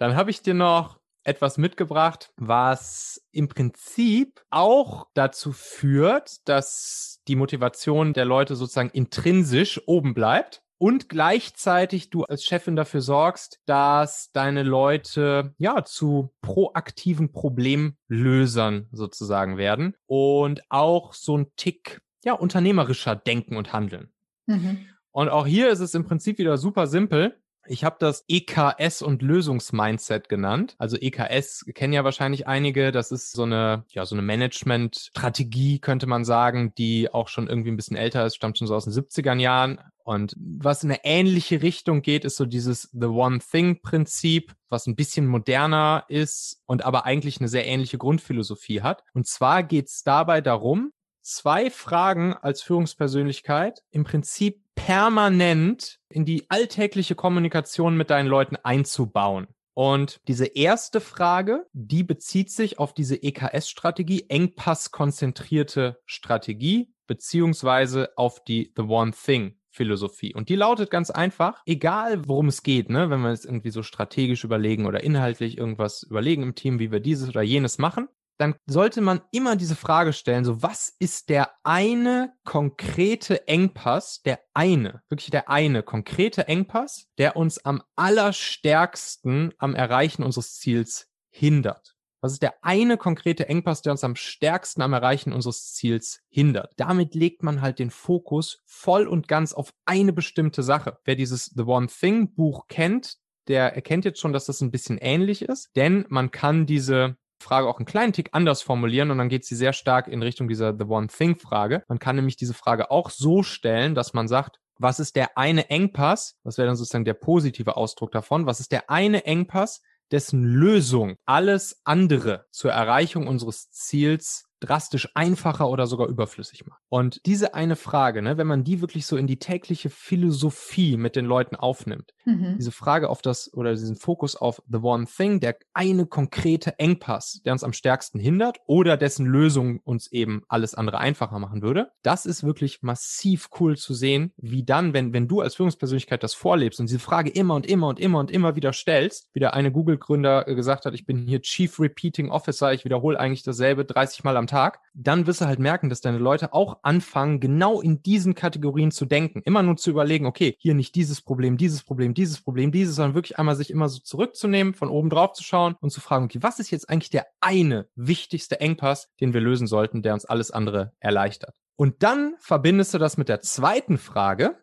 Dann habe ich dir noch etwas mitgebracht, was im Prinzip auch dazu führt, dass die Motivation der Leute sozusagen intrinsisch oben bleibt und gleichzeitig du als Chefin dafür sorgst, dass deine Leute ja zu proaktiven Problemlösern sozusagen werden und auch so ein Tick ja unternehmerischer denken und handeln. Mhm. Und auch hier ist es im Prinzip wieder super simpel. Ich habe das EKS und Lösungsmindset genannt. Also EKS kennen ja wahrscheinlich einige. Das ist so eine, ja, so eine Management-Strategie, könnte man sagen, die auch schon irgendwie ein bisschen älter ist, stammt schon so aus den 70er Jahren. Und was in eine ähnliche Richtung geht, ist so dieses The One Thing-Prinzip, was ein bisschen moderner ist und aber eigentlich eine sehr ähnliche Grundphilosophie hat. Und zwar geht es dabei darum, zwei Fragen als Führungspersönlichkeit im Prinzip permanent in die alltägliche Kommunikation mit deinen Leuten einzubauen. Und diese erste Frage, die bezieht sich auf diese EKS-Strategie, engpasskonzentrierte Strategie, beziehungsweise auf die The One Thing. Philosophie. Und die lautet ganz einfach, egal worum es geht, ne, wenn wir jetzt irgendwie so strategisch überlegen oder inhaltlich irgendwas überlegen im Team, wie wir dieses oder jenes machen, dann sollte man immer diese Frage stellen, so was ist der eine konkrete Engpass, der eine, wirklich der eine konkrete Engpass, der uns am allerstärksten am Erreichen unseres Ziels hindert? Was ist der eine konkrete Engpass, der uns am stärksten am Erreichen unseres Ziels hindert? Damit legt man halt den Fokus voll und ganz auf eine bestimmte Sache. Wer dieses The One Thing Buch kennt, der erkennt jetzt schon, dass das ein bisschen ähnlich ist, denn man kann diese Frage auch einen kleinen Tick anders formulieren und dann geht sie sehr stark in Richtung dieser The One Thing Frage. Man kann nämlich diese Frage auch so stellen, dass man sagt, was ist der eine Engpass? Das wäre dann sozusagen der positive Ausdruck davon. Was ist der eine Engpass, dessen Lösung alles andere zur Erreichung unseres Ziels drastisch einfacher oder sogar überflüssig macht. Und diese eine Frage, ne, wenn man die wirklich so in die tägliche Philosophie mit den Leuten aufnimmt, mhm. diese Frage auf das oder diesen Fokus auf the one thing, der eine konkrete Engpass, der uns am stärksten hindert oder dessen Lösung uns eben alles andere einfacher machen würde, das ist wirklich massiv cool zu sehen, wie dann, wenn, wenn du als Führungspersönlichkeit das vorlebst und diese Frage immer und immer und immer und immer wieder stellst, wie der eine Google-Gründer gesagt hat, ich bin hier Chief Repeating Officer, ich wiederhole eigentlich dasselbe 30 Mal am Tag, dann wirst du halt merken, dass deine Leute auch anfangen, genau in diesen Kategorien zu denken. Immer nur zu überlegen, okay, hier nicht dieses Problem, dieses Problem, dieses Problem, dieses, sondern wirklich einmal sich immer so zurückzunehmen, von oben drauf zu schauen und zu fragen, okay, was ist jetzt eigentlich der eine wichtigste Engpass, den wir lösen sollten, der uns alles andere erleichtert? Und dann verbindest du das mit der zweiten Frage,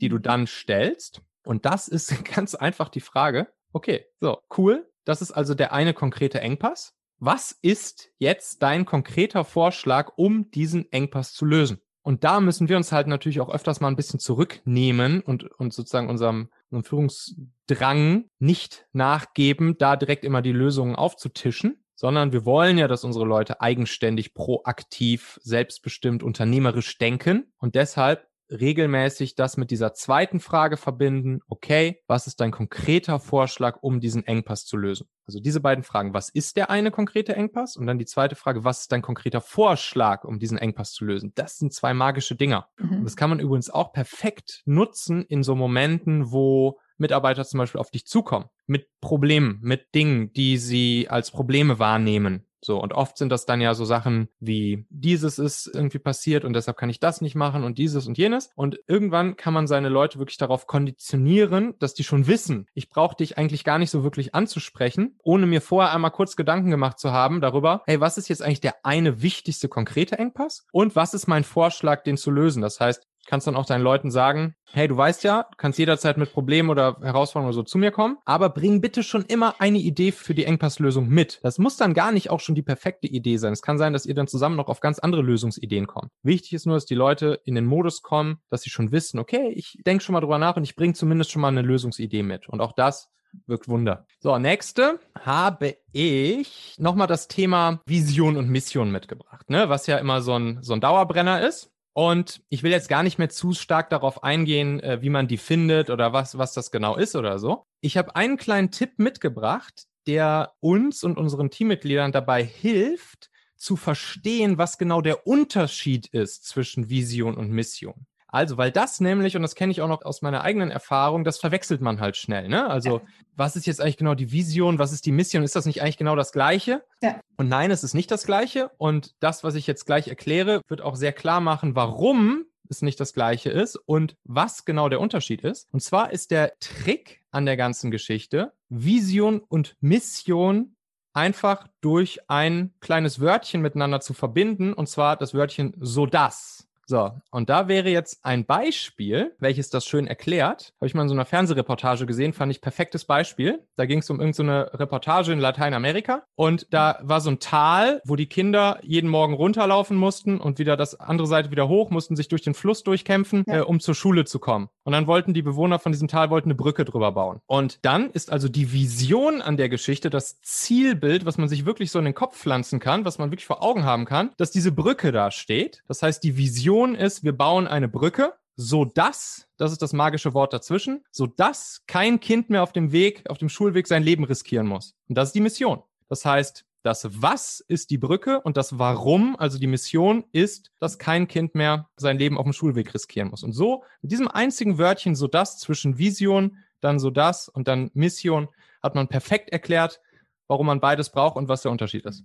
die du dann stellst. Und das ist ganz einfach die Frage, okay, so, cool. Das ist also der eine konkrete Engpass. Was ist jetzt dein konkreter Vorschlag, um diesen Engpass zu lösen? Und da müssen wir uns halt natürlich auch öfters mal ein bisschen zurücknehmen und, und sozusagen unserem, unserem Führungsdrang nicht nachgeben, da direkt immer die Lösungen aufzutischen, sondern wir wollen ja, dass unsere Leute eigenständig, proaktiv, selbstbestimmt, unternehmerisch denken. Und deshalb regelmäßig das mit dieser zweiten Frage verbinden. Okay, was ist dein konkreter Vorschlag, um diesen Engpass zu lösen? Also diese beiden Fragen. Was ist der eine konkrete Engpass? Und dann die zweite Frage, was ist dein konkreter Vorschlag, um diesen Engpass zu lösen? Das sind zwei magische Dinger. Mhm. Und das kann man übrigens auch perfekt nutzen in so Momenten, wo Mitarbeiter zum Beispiel auf dich zukommen. Mit Problemen, mit Dingen, die sie als Probleme wahrnehmen. So, und oft sind das dann ja so Sachen wie, dieses ist irgendwie passiert und deshalb kann ich das nicht machen und dieses und jenes. Und irgendwann kann man seine Leute wirklich darauf konditionieren, dass die schon wissen, ich brauche dich eigentlich gar nicht so wirklich anzusprechen, ohne mir vorher einmal kurz Gedanken gemacht zu haben darüber, hey, was ist jetzt eigentlich der eine wichtigste konkrete Engpass und was ist mein Vorschlag, den zu lösen? Das heißt, kannst dann auch deinen Leuten sagen, hey, du weißt ja, kannst jederzeit mit Problemen oder Herausforderungen oder so zu mir kommen, aber bring bitte schon immer eine Idee für die Engpasslösung mit. Das muss dann gar nicht auch schon die perfekte Idee sein. Es kann sein, dass ihr dann zusammen noch auf ganz andere Lösungsideen kommt. Wichtig ist nur, dass die Leute in den Modus kommen, dass sie schon wissen, okay, ich denke schon mal drüber nach und ich bringe zumindest schon mal eine Lösungsidee mit. Und auch das wirkt Wunder. So, nächste habe ich nochmal das Thema Vision und Mission mitgebracht, ne? was ja immer so ein, so ein Dauerbrenner ist. Und ich will jetzt gar nicht mehr zu stark darauf eingehen, äh, wie man die findet oder was, was das genau ist oder so. Ich habe einen kleinen Tipp mitgebracht, der uns und unseren Teammitgliedern dabei hilft, zu verstehen, was genau der Unterschied ist zwischen Vision und Mission. Also, weil das nämlich, und das kenne ich auch noch aus meiner eigenen Erfahrung, das verwechselt man halt schnell. Ne? Also, ja. was ist jetzt eigentlich genau die Vision? Was ist die Mission? Ist das nicht eigentlich genau das Gleiche? Ja. Und nein, es ist nicht das Gleiche. Und das, was ich jetzt gleich erkläre, wird auch sehr klar machen, warum es nicht das gleiche ist und was genau der Unterschied ist. Und zwar ist der Trick an der ganzen Geschichte, Vision und Mission einfach durch ein kleines Wörtchen miteinander zu verbinden, und zwar das Wörtchen so das. So, und da wäre jetzt ein Beispiel, welches das schön erklärt. Habe ich mal in so einer Fernsehreportage gesehen, fand ich perfektes Beispiel. Da ging es um irgendeine so Reportage in Lateinamerika und da war so ein Tal, wo die Kinder jeden Morgen runterlaufen mussten und wieder das andere Seite wieder hoch, mussten sich durch den Fluss durchkämpfen, ja. äh, um zur Schule zu kommen. Und dann wollten die Bewohner von diesem Tal wollten eine Brücke drüber bauen. Und dann ist also die Vision an der Geschichte, das Zielbild, was man sich wirklich so in den Kopf pflanzen kann, was man wirklich vor Augen haben kann, dass diese Brücke da steht. Das heißt, die Vision Vision ist, wir bauen eine Brücke, so dass, das ist das magische Wort dazwischen, so dass kein Kind mehr auf dem Weg, auf dem Schulweg sein Leben riskieren muss. Und das ist die Mission. Das heißt, das Was ist die Brücke und das Warum, also die Mission, ist, dass kein Kind mehr sein Leben auf dem Schulweg riskieren muss. Und so, mit diesem einzigen Wörtchen, so das zwischen Vision, dann so das und dann Mission, hat man perfekt erklärt, warum man beides braucht und was der Unterschied ist.